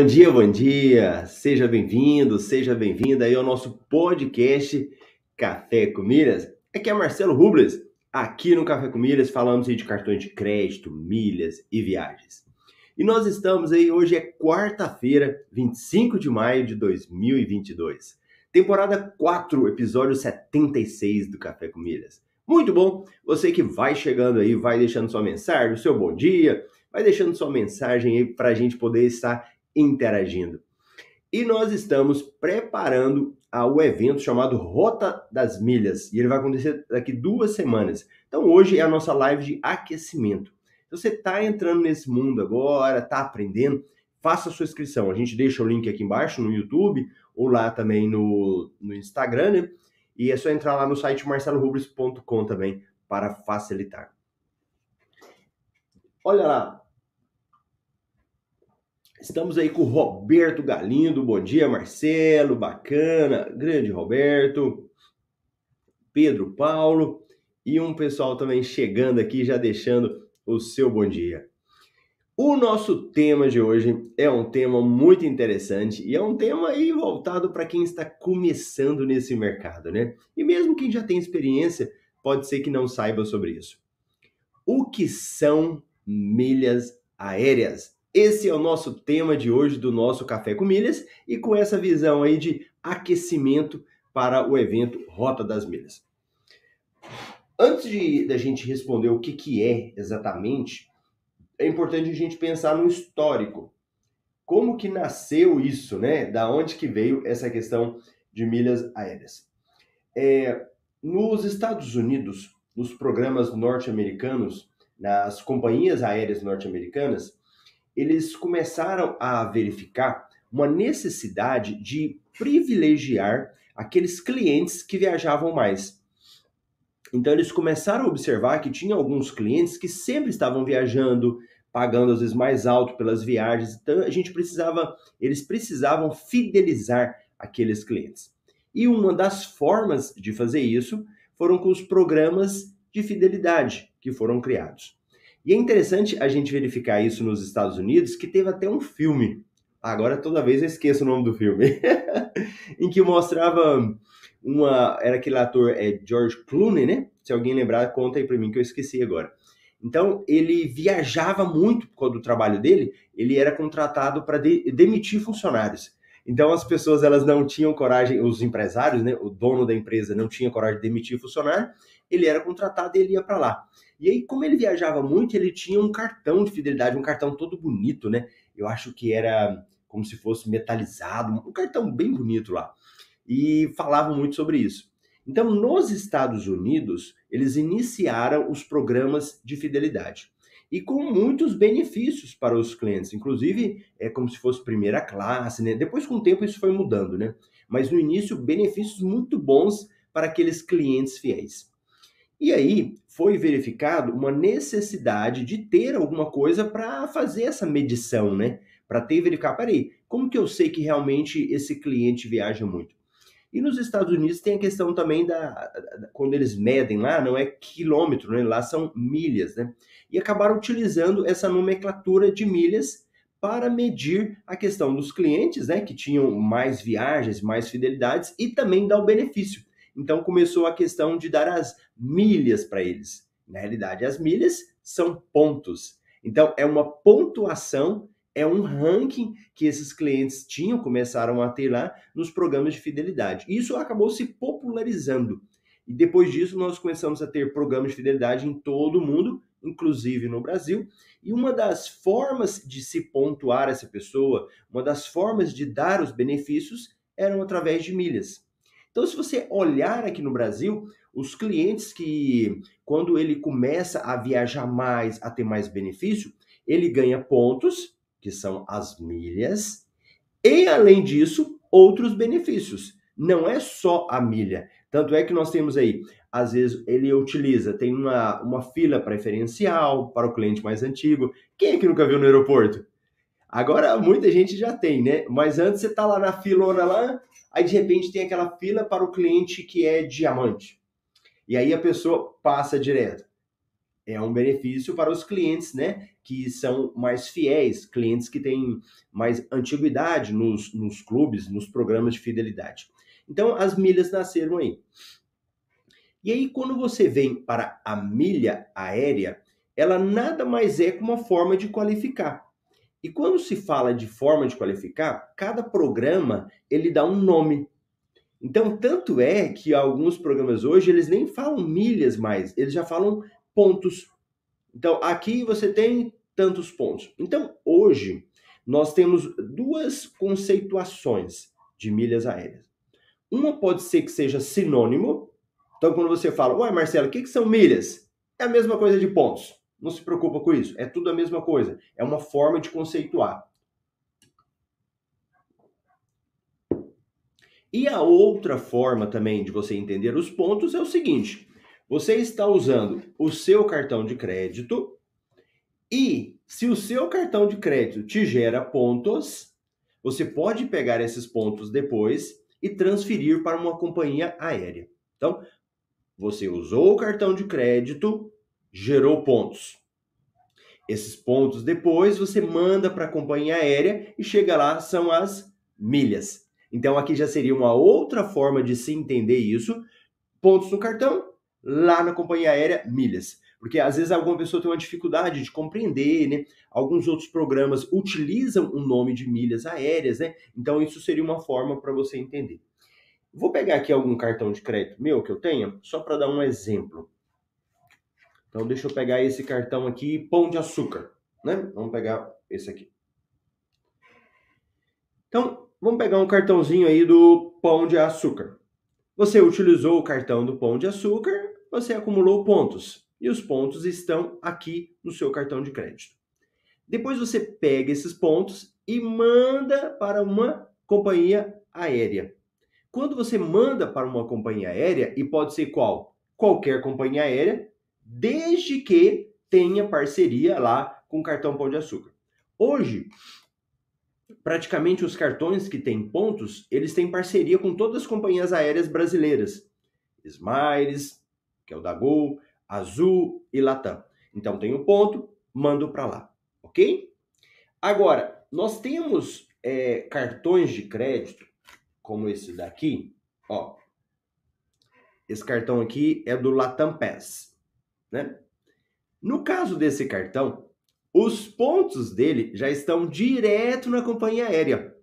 Bom dia, bom dia. Seja bem-vindo, seja bem-vinda aí ao nosso podcast Café com Milhas. Aqui é Marcelo Rubles. Aqui no Café com Milhas falamos de cartões de crédito, milhas e viagens. E nós estamos aí, hoje é quarta-feira, 25 de maio de 2022. Temporada 4, episódio 76 do Café com Milhas. Muito bom. Você que vai chegando aí, vai deixando sua mensagem, o seu bom dia, vai deixando sua mensagem aí para a gente poder estar interagindo. E nós estamos preparando o evento chamado Rota das Milhas, e ele vai acontecer daqui duas semanas. Então hoje é a nossa live de aquecimento. Se você está entrando nesse mundo agora, está aprendendo, faça sua inscrição. A gente deixa o link aqui embaixo no YouTube ou lá também no, no Instagram, né? E é só entrar lá no site marcelorubles.com também para facilitar. Olha lá, Estamos aí com o Roberto Galindo. Bom dia, Marcelo. Bacana. Grande Roberto. Pedro Paulo. E um pessoal também chegando aqui, já deixando o seu bom dia. O nosso tema de hoje é um tema muito interessante e é um tema aí voltado para quem está começando nesse mercado, né? E mesmo quem já tem experiência, pode ser que não saiba sobre isso. O que são milhas aéreas? Esse é o nosso tema de hoje do nosso Café com Milhas e com essa visão aí de aquecimento para o evento Rota das Milhas. Antes de da gente responder o que, que é exatamente, é importante a gente pensar no histórico. Como que nasceu isso, né? Da onde que veio essa questão de milhas aéreas? É, nos Estados Unidos, nos programas norte-americanos, nas companhias aéreas norte-americanas, eles começaram a verificar uma necessidade de privilegiar aqueles clientes que viajavam mais. Então eles começaram a observar que tinha alguns clientes que sempre estavam viajando, pagando às vezes mais alto pelas viagens. Então a gente precisava, eles precisavam fidelizar aqueles clientes. E uma das formas de fazer isso foram com os programas de fidelidade que foram criados. E é interessante a gente verificar isso nos Estados Unidos, que teve até um filme. Agora toda vez eu esqueço o nome do filme. em que mostrava uma. Era aquele ator é, George Clooney, né? Se alguém lembrar, conta aí pra mim que eu esqueci agora. Então, ele viajava muito por causa do trabalho dele, ele era contratado para de, demitir funcionários. Então, as pessoas elas não tinham coragem, os empresários, né, o dono da empresa não tinha coragem de demitir funcionário, ele era contratado e ele ia para lá. E aí, como ele viajava muito, ele tinha um cartão de fidelidade, um cartão todo bonito, né? Eu acho que era como se fosse metalizado, um cartão bem bonito lá. E falavam muito sobre isso. Então, nos Estados Unidos, eles iniciaram os programas de fidelidade. E com muitos benefícios para os clientes, inclusive é como se fosse primeira classe, né? Depois, com o tempo, isso foi mudando, né? Mas no início, benefícios muito bons para aqueles clientes fiéis. E aí foi verificado uma necessidade de ter alguma coisa para fazer essa medição, né? Para ter e verificar, peraí, como que eu sei que realmente esse cliente viaja muito? E nos Estados Unidos tem a questão também da, da, quando eles medem lá, não é quilômetro, né? Lá são milhas, né? E acabaram utilizando essa nomenclatura de milhas para medir a questão dos clientes, né, que tinham mais viagens, mais fidelidades e também dar o benefício. Então começou a questão de dar as milhas para eles. Na realidade, as milhas são pontos. Então é uma pontuação, é um ranking que esses clientes tinham, começaram a ter lá nos programas de fidelidade. Isso acabou se popularizando. E depois disso nós começamos a ter programas de fidelidade em todo o mundo, inclusive no Brasil. E uma das formas de se pontuar essa pessoa, uma das formas de dar os benefícios eram através de milhas. Então, se você olhar aqui no Brasil, os clientes que, quando ele começa a viajar mais, a ter mais benefício, ele ganha pontos, que são as milhas, e além disso, outros benefícios. Não é só a milha. Tanto é que nós temos aí, às vezes ele utiliza, tem uma, uma fila preferencial para o cliente mais antigo. Quem é que nunca viu no aeroporto? Agora muita gente já tem, né? Mas antes você tá lá na filona lá, aí de repente tem aquela fila para o cliente que é diamante. E aí a pessoa passa direto. é um benefício para os clientes, né? Que são mais fiéis, clientes que têm mais antiguidade nos, nos clubes, nos programas de fidelidade. Então, as milhas nasceram aí. E aí, quando você vem para a milha aérea, ela nada mais é que uma forma de qualificar. E quando se fala de forma de qualificar, cada programa ele dá um nome. Então, tanto é que alguns programas hoje eles nem falam milhas mais, eles já falam pontos. Então, aqui você tem tantos pontos. Então, hoje nós temos duas conceituações de milhas aéreas. Uma pode ser que seja sinônimo. Então, quando você fala, ué, Marcelo, o que, que são milhas? É a mesma coisa de pontos. Não se preocupa com isso. É tudo a mesma coisa. É uma forma de conceituar. E a outra forma também de você entender os pontos é o seguinte: você está usando o seu cartão de crédito e se o seu cartão de crédito te gera pontos, você pode pegar esses pontos depois e transferir para uma companhia aérea. Então, você usou o cartão de crédito, gerou pontos. Esses pontos depois você manda para a companhia aérea e chega lá são as milhas. Então aqui já seria uma outra forma de se entender isso. Pontos no cartão, lá na companhia aérea, milhas. Porque às vezes alguma pessoa tem uma dificuldade de compreender, né? Alguns outros programas utilizam o nome de milhas aéreas, né? Então isso seria uma forma para você entender. Vou pegar aqui algum cartão de crédito meu que eu tenha, só para dar um exemplo. Então deixa eu pegar esse cartão aqui, Pão de Açúcar, né? Vamos pegar esse aqui. Então, vamos pegar um cartãozinho aí do Pão de Açúcar. Você utilizou o cartão do Pão de Açúcar, você acumulou pontos. E os pontos estão aqui no seu cartão de crédito. Depois você pega esses pontos e manda para uma companhia aérea. Quando você manda para uma companhia aérea, e pode ser qual? Qualquer companhia aérea, desde que tenha parceria lá com o cartão Pão de Açúcar. Hoje, praticamente os cartões que têm pontos, eles têm parceria com todas as companhias aéreas brasileiras. Smiles, que é o da Gol, Azul e Latam. Então tem o ponto, mando para lá, ok? Agora, nós temos é, cartões de crédito, como esse daqui, ó. Esse cartão aqui é do Latam Pass né? No caso desse cartão, os pontos dele já estão direto na companhia aérea.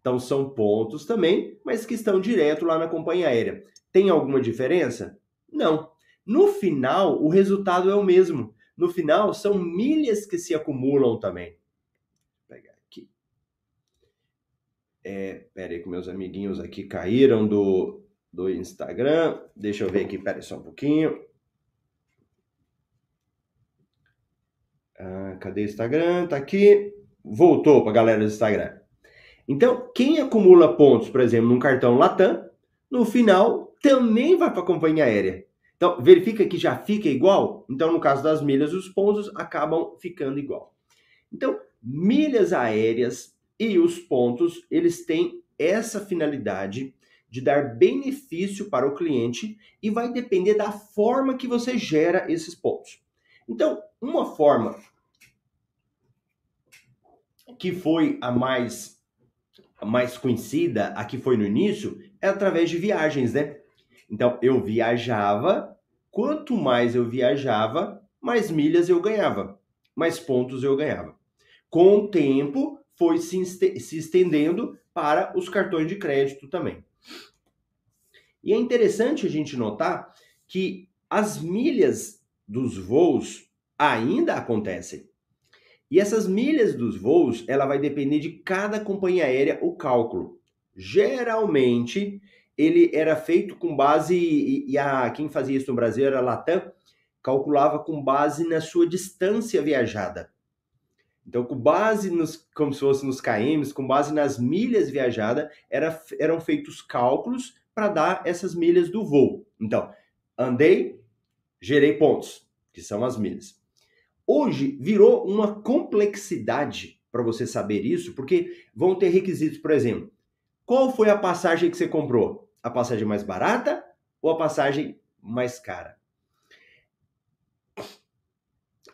Então são pontos também, mas que estão direto lá na companhia aérea. Tem alguma diferença? Não. No final, o resultado é o mesmo. No final, são milhas que se acumulam também. Vou pegar aqui. É, pera aí que meus amiguinhos aqui caíram do, do Instagram. Deixa eu ver aqui, pera aí só um pouquinho. Ah, cadê o Instagram? Tá aqui. Voltou para a galera do Instagram. Então, quem acumula pontos, por exemplo, num cartão Latam, no final também vai para a companhia aérea. Então, verifica que já fica igual. Então, no caso das milhas, os pontos acabam ficando igual. Então, milhas aéreas e os pontos, eles têm essa finalidade de dar benefício para o cliente e vai depender da forma que você gera esses pontos. Então, uma forma que foi a mais, a mais conhecida, a que foi no início, é através de viagens, né? Então, eu viajava, quanto mais eu viajava, mais milhas eu ganhava, mais pontos eu ganhava. Com o tempo, foi se, se estendendo para os cartões de crédito também. E é interessante a gente notar que as milhas dos voos ainda acontecem. E essas milhas dos voos, ela vai depender de cada companhia aérea o cálculo. Geralmente, ele era feito com base e, a quem fazia isso no Brasil era a Latam, calculava com base na sua distância viajada. Então, com base nos, como se fosse nos KMs, com base nas milhas viajadas, era, eram feitos cálculos para dar essas milhas do voo. Então, andei, gerei pontos, que são as milhas. Hoje virou uma complexidade para você saber isso, porque vão ter requisitos, por exemplo, qual foi a passagem que você comprou? A passagem mais barata ou a passagem mais cara?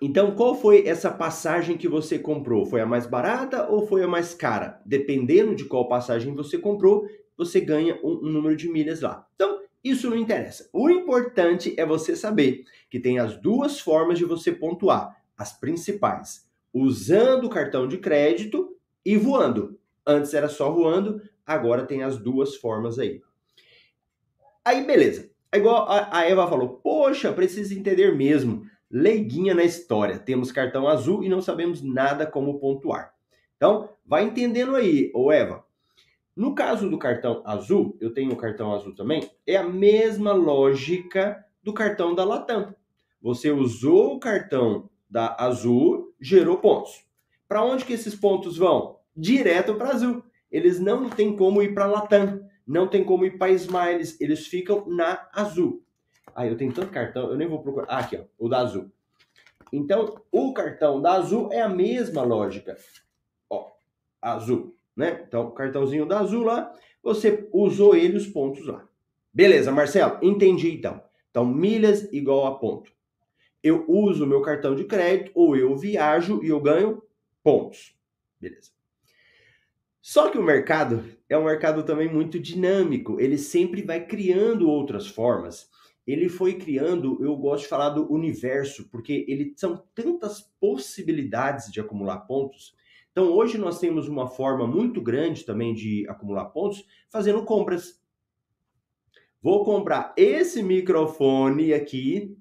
Então, qual foi essa passagem que você comprou? Foi a mais barata ou foi a mais cara? Dependendo de qual passagem você comprou, você ganha um, um número de milhas lá. Então, isso não interessa. O importante é você saber que tem as duas formas de você pontuar, as principais, usando o cartão de crédito e voando. Antes era só voando, agora tem as duas formas aí. Aí, beleza. É igual a Eva falou, poxa, precisa entender mesmo leiguinha na história. Temos cartão azul e não sabemos nada como pontuar. Então, vai entendendo aí, ô Eva. No caso do cartão azul, eu tenho o cartão azul também, é a mesma lógica do cartão da Latam. Você usou o cartão da Azul, gerou pontos. Para onde que esses pontos vão? Direto para Azul. Eles não têm como ir para Latam, não tem como ir para Smiles, eles ficam na Azul. Ah, eu tenho tanto cartão, eu nem vou procurar. Ah, aqui, ó, o da Azul. Então, o cartão da Azul é a mesma lógica. Ó, Azul, né? Então, o cartãozinho da Azul lá, você usou ele os pontos lá. Beleza, Marcelo, entendi então. Então, milhas igual a ponto. Eu uso meu cartão de crédito ou eu viajo e eu ganho pontos. Beleza. Só que o mercado é um mercado também muito dinâmico. Ele sempre vai criando outras formas ele foi criando, eu gosto de falar do universo, porque ele são tantas possibilidades de acumular pontos. Então hoje nós temos uma forma muito grande também de acumular pontos fazendo compras. Vou comprar esse microfone aqui.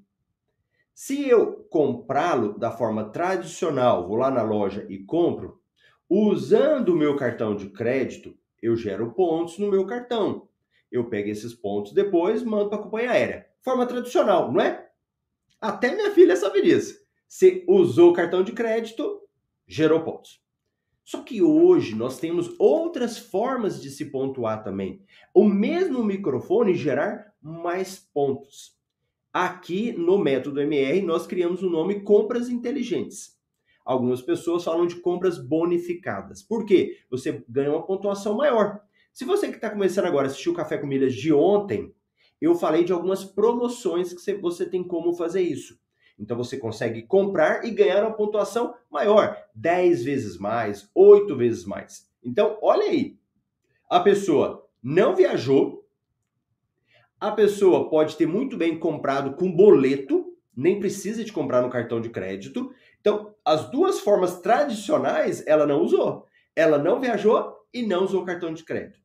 Se eu comprá-lo da forma tradicional, vou lá na loja e compro, usando o meu cartão de crédito, eu gero pontos no meu cartão. Eu pego esses pontos depois, mando para a companhia aérea forma tradicional, não é? Até minha filha sabe disso. Você usou o cartão de crédito, gerou pontos. Só que hoje nós temos outras formas de se pontuar também. O mesmo microfone gerar mais pontos. Aqui no método MR nós criamos o nome compras inteligentes. Algumas pessoas falam de compras bonificadas. Por quê? Você ganha uma pontuação maior. Se você que está começando agora assistiu o Café com Milhas de ontem, eu falei de algumas promoções que você tem como fazer isso. Então você consegue comprar e ganhar uma pontuação maior, 10 vezes mais, 8 vezes mais. Então, olha aí. A pessoa não viajou, a pessoa pode ter muito bem comprado com boleto, nem precisa de comprar no cartão de crédito. Então, as duas formas tradicionais ela não usou. Ela não viajou e não usou cartão de crédito.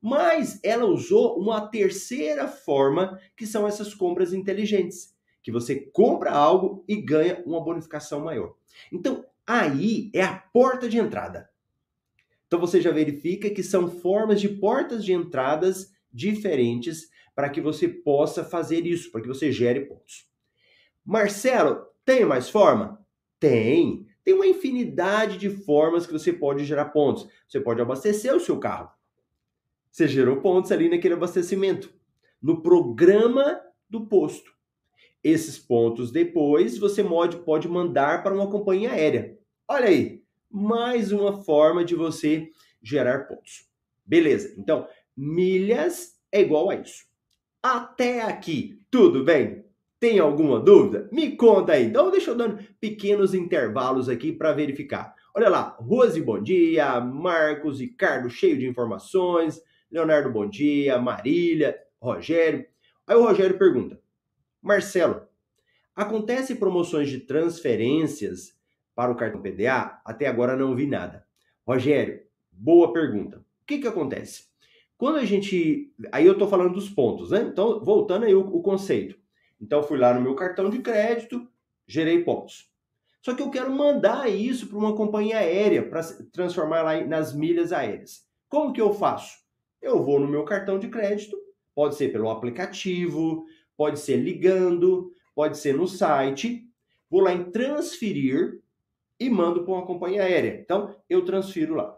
Mas ela usou uma terceira forma, que são essas compras inteligentes, que você compra algo e ganha uma bonificação maior. Então, aí é a porta de entrada. Então você já verifica que são formas de portas de entradas diferentes para que você possa fazer isso, para que você gere pontos. Marcelo, tem mais forma? Tem. Tem uma infinidade de formas que você pode gerar pontos. Você pode abastecer o seu carro. Você gerou pontos ali naquele abastecimento, no programa do posto. Esses pontos depois você pode, mandar para uma companhia aérea. Olha aí, mais uma forma de você gerar pontos. Beleza, então milhas é igual a isso. Até aqui, tudo bem? Tem alguma dúvida? Me conta aí. Então, deixa eu dando pequenos intervalos aqui para verificar. Olha lá, Rose, bom dia. Marcos Carlos, cheio de informações. Leonardo, bom dia. Marília, Rogério. Aí o Rogério pergunta: Marcelo, acontece promoções de transferências para o cartão PDA? Até agora não vi nada. Rogério, boa pergunta. O que, que acontece? Quando a gente. Aí eu estou falando dos pontos, né? Então, voltando aí o, o conceito. Então, fui lá no meu cartão de crédito, gerei pontos. Só que eu quero mandar isso para uma companhia aérea para transformar lá nas milhas aéreas. Como que eu faço? Eu vou no meu cartão de crédito, pode ser pelo aplicativo, pode ser ligando, pode ser no site. Vou lá em transferir e mando para uma companhia aérea. Então, eu transfiro lá.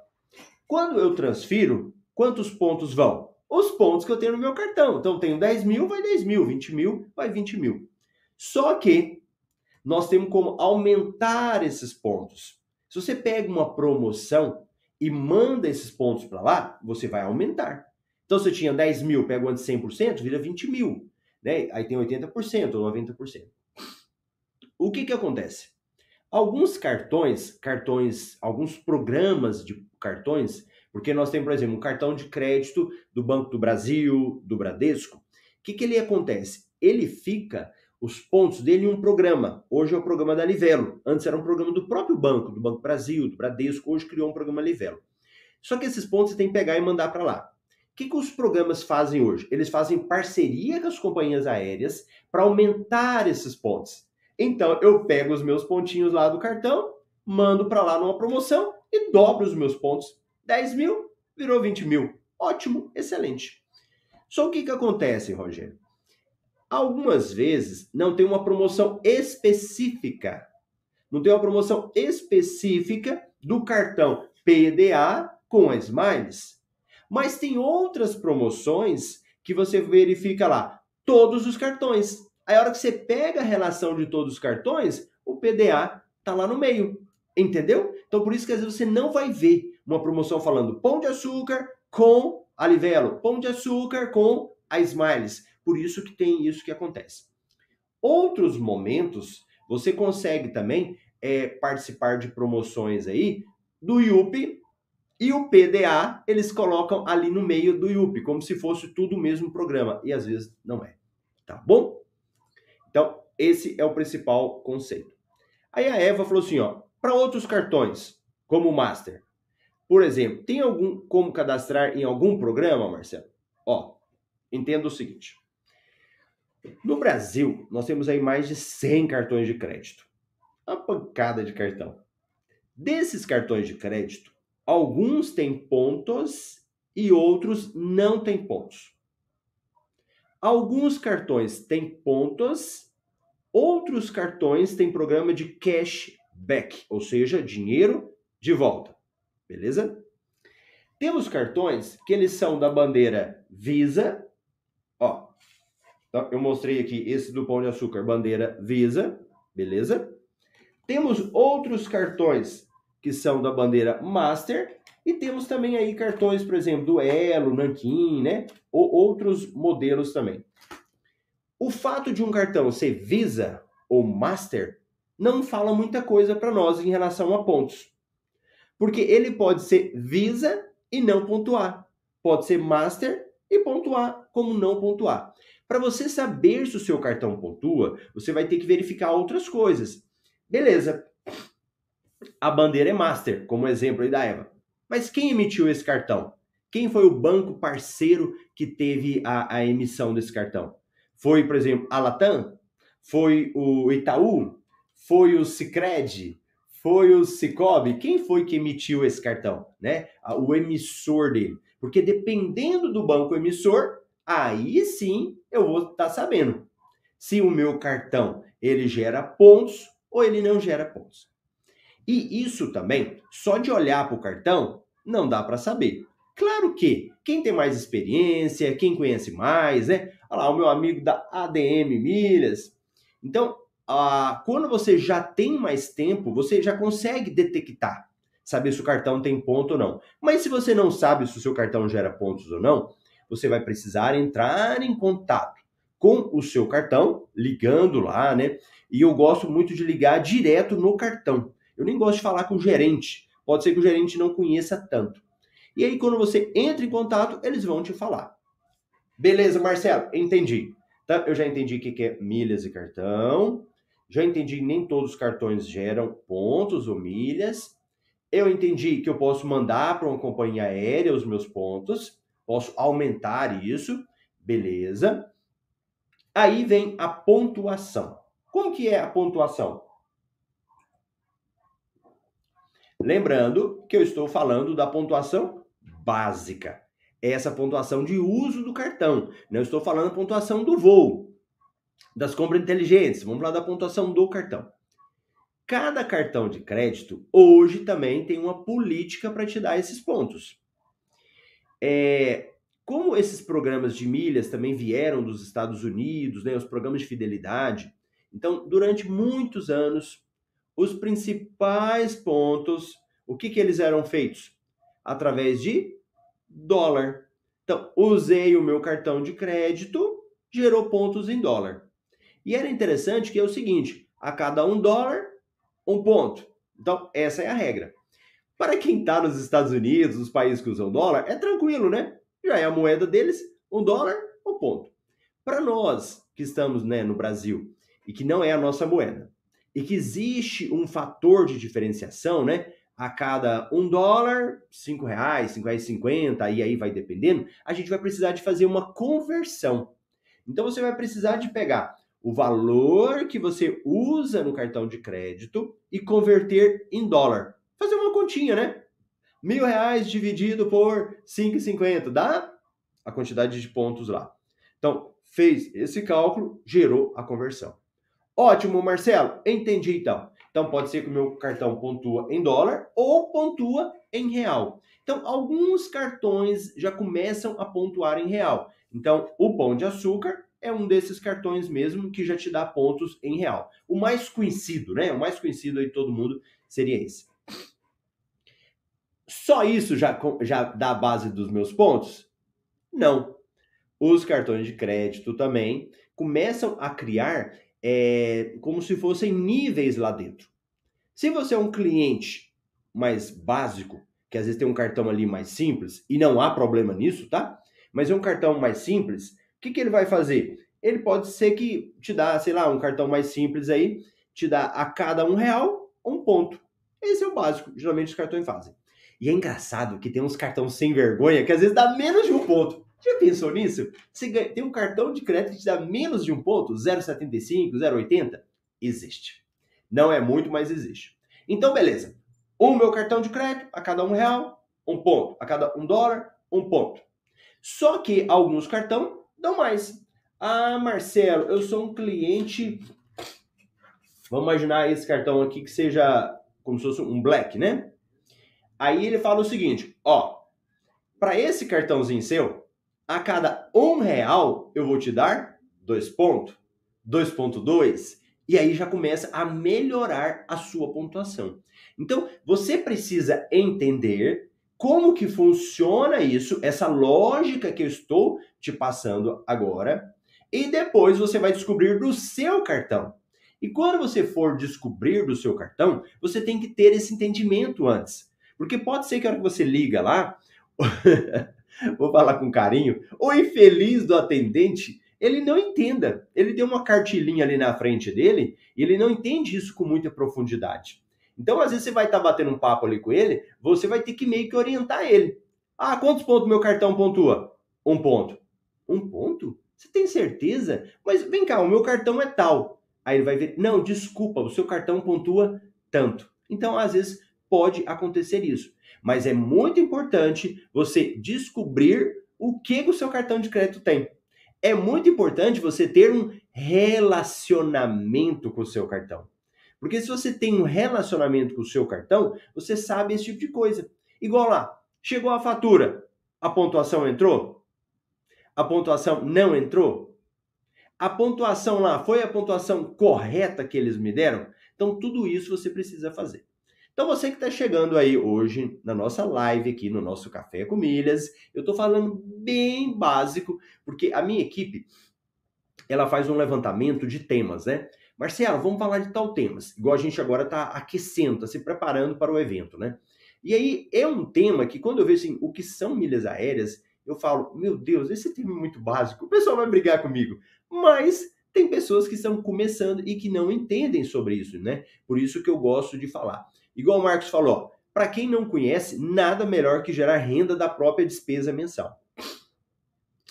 Quando eu transfiro, quantos pontos vão? Os pontos que eu tenho no meu cartão. Então, eu tenho 10 mil, vai 10 mil. 20 mil, vai 20 mil. Só que nós temos como aumentar esses pontos. Se você pega uma promoção e manda esses pontos para lá, você vai aumentar. Então, se eu tinha 10 mil, pego antes 100%, vira 20 mil. Né? Aí tem 80% ou 90%. O que, que acontece? Alguns cartões, cartões, alguns programas de cartões, porque nós temos, por exemplo, um cartão de crédito do Banco do Brasil, do Bradesco. O que, que ele acontece? Ele fica os pontos dele em um programa. Hoje é o programa da Livelo. Antes era um programa do próprio banco, do Banco Brasil, do Bradesco. Hoje criou um programa Livelo. Só que esses pontos você tem que pegar e mandar para lá. O que, que os programas fazem hoje? Eles fazem parceria com as companhias aéreas para aumentar esses pontos. Então eu pego os meus pontinhos lá do cartão, mando para lá numa promoção e dobro os meus pontos. 10 mil virou 20 mil. Ótimo, excelente. Só o que, que acontece, Rogério? Algumas vezes não tem uma promoção específica. Não tem uma promoção específica do cartão PDA com a Smiles. Mas tem outras promoções que você verifica lá, todos os cartões. Aí a hora que você pega a relação de todos os cartões, o PDA tá lá no meio. Entendeu? Então por isso que às vezes você não vai ver uma promoção falando pão de açúcar com a Livelo, pão de açúcar com a Smiles. Por isso que tem isso que acontece. Outros momentos, você consegue também é, participar de promoções aí do IUP e o PDA, eles colocam ali no meio do IUP, como se fosse tudo o mesmo programa. E às vezes não é. Tá bom? Então, esse é o principal conceito. Aí a Eva falou assim, ó, para outros cartões, como o Master, por exemplo, tem algum como cadastrar em algum programa, Marcelo? Ó, entenda o seguinte. No Brasil, nós temos aí mais de 100 cartões de crédito. Uma pancada de cartão. Desses cartões de crédito, alguns têm pontos e outros não têm pontos. Alguns cartões têm pontos, outros cartões têm programa de cashback, ou seja, dinheiro de volta. Beleza? Temos cartões que eles são da bandeira Visa, ó, então, eu mostrei aqui esse do Pão de Açúcar, bandeira Visa, beleza? Temos outros cartões que são da bandeira Master e temos também aí cartões, por exemplo, do Elo, Nankin, né? Ou outros modelos também. O fato de um cartão ser Visa ou Master não fala muita coisa para nós em relação a pontos. Porque ele pode ser Visa e não pontuar. Pode ser Master e pontuar como não pontuar. Para você saber se o seu cartão pontua, você vai ter que verificar outras coisas. Beleza. A bandeira é master, como exemplo aí da Eva. Mas quem emitiu esse cartão? Quem foi o banco parceiro que teve a, a emissão desse cartão? Foi, por exemplo, a Latam? Foi o Itaú? Foi o Sicredi? Foi o Cicobi? Quem foi que emitiu esse cartão? Né? O emissor dele. Porque dependendo do banco emissor, aí sim eu vou estar tá sabendo se o meu cartão ele gera pontos ou ele não gera pontos. E isso também, só de olhar para o cartão, não dá para saber. Claro que quem tem mais experiência, quem conhece mais, né? Olha lá, o meu amigo da ADM Milhas. Então, ah, quando você já tem mais tempo, você já consegue detectar, saber se o cartão tem ponto ou não. Mas se você não sabe se o seu cartão gera pontos ou não, você vai precisar entrar em contato com o seu cartão, ligando lá, né? E eu gosto muito de ligar direto no cartão. Eu nem gosto de falar com o gerente. Pode ser que o gerente não conheça tanto. E aí, quando você entra em contato, eles vão te falar. Beleza, Marcelo, entendi. Tá? Eu já entendi o que é milhas e cartão. Já entendi que nem todos os cartões geram pontos ou milhas. Eu entendi que eu posso mandar para uma companhia aérea os meus pontos. Posso aumentar isso, beleza. Aí vem a pontuação. Como que é a pontuação? Lembrando que eu estou falando da pontuação básica. Essa pontuação de uso do cartão. Não estou falando pontuação do voo, das compras inteligentes. Vamos falar da pontuação do cartão. Cada cartão de crédito hoje também tem uma política para te dar esses pontos. É, como esses programas de milhas também vieram dos Estados Unidos, né, os programas de fidelidade, então, durante muitos anos, os principais pontos, o que, que eles eram feitos? Através de dólar. Então, usei o meu cartão de crédito, gerou pontos em dólar. E era interessante que é o seguinte: a cada um dólar, um ponto. Então, essa é a regra. Para quem está nos Estados Unidos, os países que usam dólar, é tranquilo, né? Já é a moeda deles, um dólar, um ponto. Para nós que estamos né, no Brasil e que não é a nossa moeda, e que existe um fator de diferenciação, né? A cada um dólar, cinco reais, cinco reais e cinquenta, e aí vai dependendo, a gente vai precisar de fazer uma conversão. Então você vai precisar de pegar o valor que você usa no cartão de crédito e converter em dólar. Fazer uma continha, né? Mil reais dividido por 5,50 dá a quantidade de pontos lá. Então, fez esse cálculo, gerou a conversão. Ótimo, Marcelo, entendi então. Então pode ser que o meu cartão pontua em dólar ou pontua em real. Então, alguns cartões já começam a pontuar em real. Então, o Pão de Açúcar é um desses cartões mesmo que já te dá pontos em real. O mais conhecido, né? O mais conhecido aí de todo mundo seria esse. Só isso já, já dá a base dos meus pontos? Não. Os cartões de crédito também começam a criar é, como se fossem níveis lá dentro. Se você é um cliente mais básico, que às vezes tem um cartão ali mais simples, e não há problema nisso, tá? Mas é um cartão mais simples, o que, que ele vai fazer? Ele pode ser que te dá, sei lá, um cartão mais simples aí, te dá a cada um real um ponto. Esse é o básico, geralmente os cartões fazem. E é engraçado que tem uns cartões sem vergonha que às vezes dá menos de um ponto. Já pensou nisso? Você ganha, tem um cartão de crédito que te dá menos de um ponto, 0,75, 0,80? Existe. Não é muito, mas existe. Então, beleza. O meu cartão de crédito, a cada um real, um ponto. A cada um dólar, um ponto. Só que alguns cartões dão mais. Ah, Marcelo, eu sou um cliente. Vamos imaginar esse cartão aqui que seja como se fosse um black, né? Aí ele fala o seguinte: ó, para esse cartãozinho seu, a cada um real eu vou te dar dois pontos, 2.2, e aí já começa a melhorar a sua pontuação. Então, você precisa entender como que funciona isso, essa lógica que eu estou te passando agora, e depois você vai descobrir do seu cartão. E quando você for descobrir do seu cartão, você tem que ter esse entendimento antes. Porque pode ser que a hora que você liga lá, vou falar com carinho, o infeliz do atendente, ele não entenda. Ele tem uma cartilinha ali na frente dele e ele não entende isso com muita profundidade. Então, às vezes, você vai estar tá batendo um papo ali com ele, você vai ter que meio que orientar ele. Ah, quantos pontos meu cartão pontua? Um ponto. Um ponto? Você tem certeza? Mas vem cá, o meu cartão é tal. Aí ele vai ver, não, desculpa, o seu cartão pontua tanto. Então, às vezes, pode acontecer isso. Mas é muito importante você descobrir o que o seu cartão de crédito tem. É muito importante você ter um relacionamento com o seu cartão. Porque se você tem um relacionamento com o seu cartão, você sabe esse tipo de coisa. Igual lá, chegou a fatura, a pontuação entrou? A pontuação não entrou? A pontuação lá foi a pontuação correta que eles me deram? Então, tudo isso você precisa fazer. Então você que está chegando aí hoje na nossa live aqui no nosso Café com Milhas, eu estou falando bem básico, porque a minha equipe ela faz um levantamento de temas, né? Marcelo, vamos falar de tal temas. Igual a gente agora está aquecendo, está se preparando para o evento, né? E aí é um tema que quando eu vejo assim, o que são milhas aéreas, eu falo, meu Deus, esse tema é muito básico, o pessoal vai brigar comigo. Mas tem pessoas que estão começando e que não entendem sobre isso, né? Por isso que eu gosto de falar. Igual o Marcos falou, para quem não conhece, nada melhor que gerar renda da própria despesa mensal.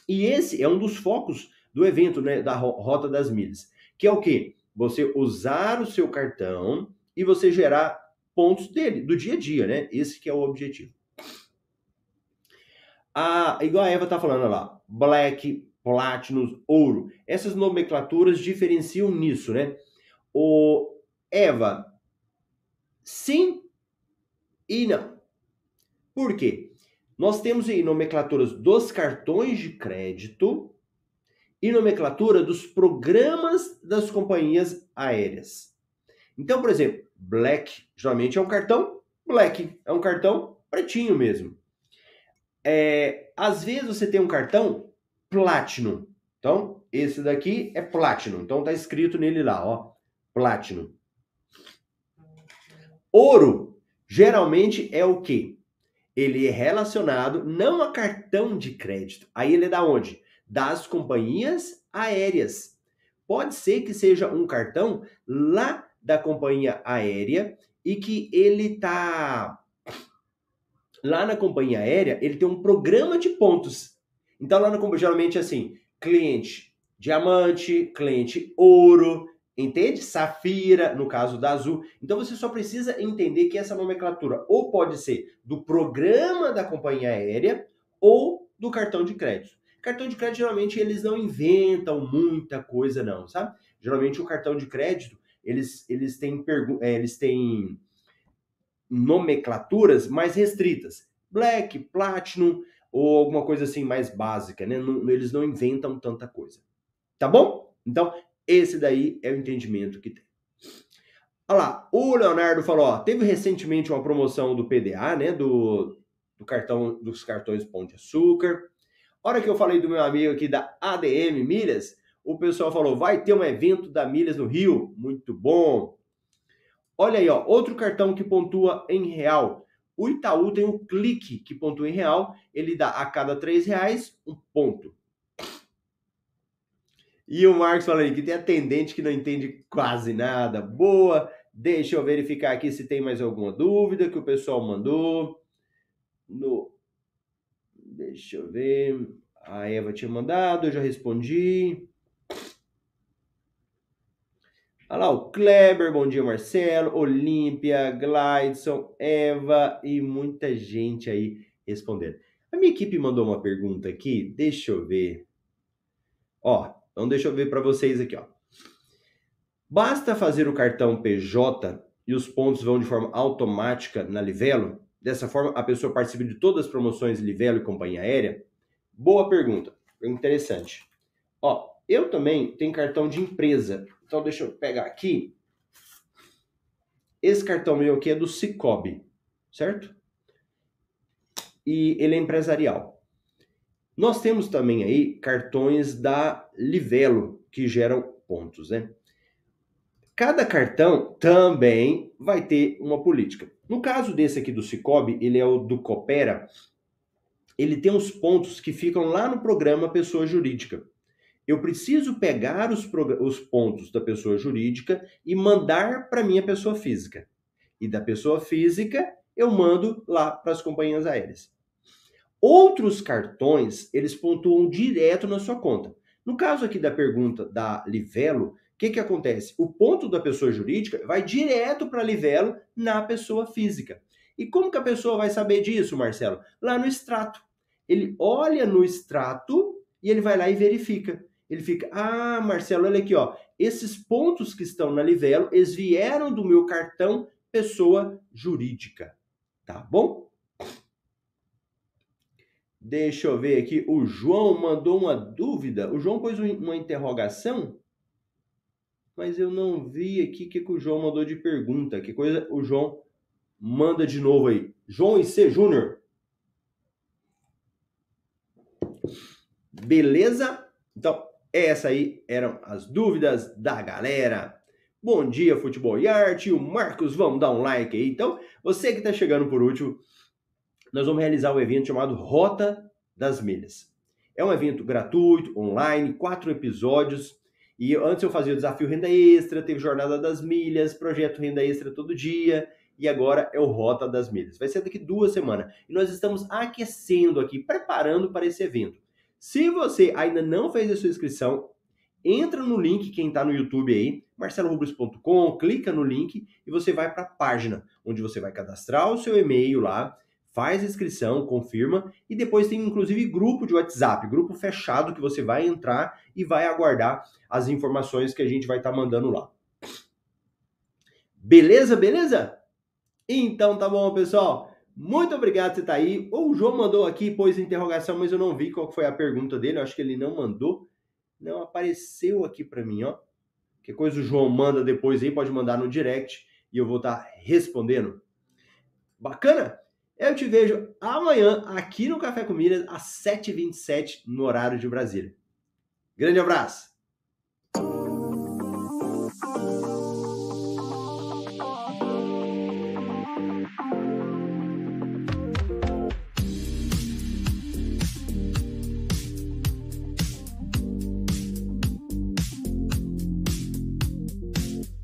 E esse é um dos focos do evento, né, da Rota das Milhas, que é o quê? Você usar o seu cartão e você gerar pontos dele, do dia a dia, né? Esse que é o objetivo. A, igual a Eva tá falando lá, Black, Platinum, Ouro. Essas nomenclaturas diferenciam nisso, né? O Eva, Sim e não. Por quê? Nós temos aí nomenclaturas dos cartões de crédito e nomenclatura dos programas das companhias aéreas. Então, por exemplo, Black geralmente é um cartão Black, é um cartão pretinho mesmo. É, às vezes você tem um cartão Platinum. Então, esse daqui é Platinum. Então tá escrito nele lá, ó, Platinum. Ouro geralmente é o quê? Ele é relacionado não a cartão de crédito. Aí ele é da onde? Das companhias aéreas. Pode ser que seja um cartão lá da companhia aérea e que ele tá lá na companhia aérea, ele tem um programa de pontos. Então lá no geralmente assim, cliente diamante, cliente ouro, entende? Safira, no caso da Azul. Então você só precisa entender que essa nomenclatura ou pode ser do programa da companhia aérea ou do cartão de crédito. Cartão de crédito geralmente eles não inventam muita coisa não, sabe? Geralmente o cartão de crédito eles eles têm é, eles têm nomenclaturas mais restritas. Black, Platinum ou alguma coisa assim mais básica, né? Não, eles não inventam tanta coisa. Tá bom? Então, esse daí é o entendimento que tem. Olha lá, o Leonardo falou, ó, teve recentemente uma promoção do PDA, né, do, do cartão dos cartões Pão de Açúcar. Hora que eu falei do meu amigo aqui da ADM Milhas, o pessoal falou, vai ter um evento da Milhas no Rio, muito bom. Olha aí, ó, outro cartão que pontua em real. O Itaú tem um clique que pontua em real, ele dá a cada três reais um ponto. E o Marcos fala aí que tem atendente que não entende quase nada. Boa. Deixa eu verificar aqui se tem mais alguma dúvida que o pessoal mandou. No... Deixa eu ver. A Eva tinha mandado, eu já respondi. Olha lá, o Kleber, bom dia, Marcelo, Olímpia, Glideson, Eva e muita gente aí respondendo. A minha equipe mandou uma pergunta aqui, deixa eu ver. Ó, então deixa eu ver para vocês aqui, ó. Basta fazer o cartão PJ e os pontos vão de forma automática na Livelo? Dessa forma, a pessoa participa de todas as promoções Livelo e companhia aérea? Boa pergunta. Interessante. Ó, eu também tenho cartão de empresa. Então deixa eu pegar aqui. Esse cartão meu aqui é do Cicobi, certo? E ele é empresarial. Nós temos também aí cartões da Livelo, que geram pontos, né? Cada cartão também vai ter uma política. No caso desse aqui do Cicobi, ele é o do Coopera, ele tem os pontos que ficam lá no programa pessoa jurídica. Eu preciso pegar os, os pontos da pessoa jurídica e mandar para minha pessoa física. E da pessoa física, eu mando lá para as companhias aéreas. Outros cartões, eles pontuam direto na sua conta. No caso aqui da pergunta da Livelo, o que, que acontece? O ponto da pessoa jurídica vai direto para Livelo na pessoa física. E como que a pessoa vai saber disso, Marcelo? Lá no extrato. Ele olha no extrato e ele vai lá e verifica. Ele fica, ah, Marcelo, olha aqui, ó. Esses pontos que estão na Livelo, eles vieram do meu cartão pessoa jurídica. Tá bom? Deixa eu ver aqui. O João mandou uma dúvida. O João pôs uma interrogação, mas eu não vi aqui o que, que o João mandou de pergunta. Que coisa o João manda de novo aí. João IC Júnior. Beleza? Então, essa aí eram as dúvidas da galera. Bom dia, Futebol e Arte. O Marcos, vamos dar um like aí. Então, você que está chegando por último, nós vamos realizar um evento chamado Rota das Milhas. É um evento gratuito, online, quatro episódios. E antes eu fazia o desafio Renda Extra, teve Jornada das Milhas, projeto Renda Extra todo dia, e agora é o Rota das Milhas. Vai ser daqui duas semanas. E nós estamos aquecendo aqui, preparando para esse evento. Se você ainda não fez a sua inscrição, entra no link, quem está no YouTube aí, marcelorubles.com, clica no link e você vai para a página, onde você vai cadastrar o seu e-mail lá, faz a inscrição, confirma e depois tem inclusive grupo de WhatsApp, grupo fechado que você vai entrar e vai aguardar as informações que a gente vai estar tá mandando lá. Beleza, beleza? Então tá bom, pessoal. Muito obrigado você tá aí. O João mandou aqui, pôs interrogação, mas eu não vi qual foi a pergunta dele. Eu acho que ele não mandou. Não apareceu aqui para mim, ó. Que coisa o João manda depois aí, pode mandar no direct e eu vou estar tá respondendo. Bacana? Eu te vejo amanhã aqui no Café com Milhas, às 7h27, no horário de Brasília. Grande abraço!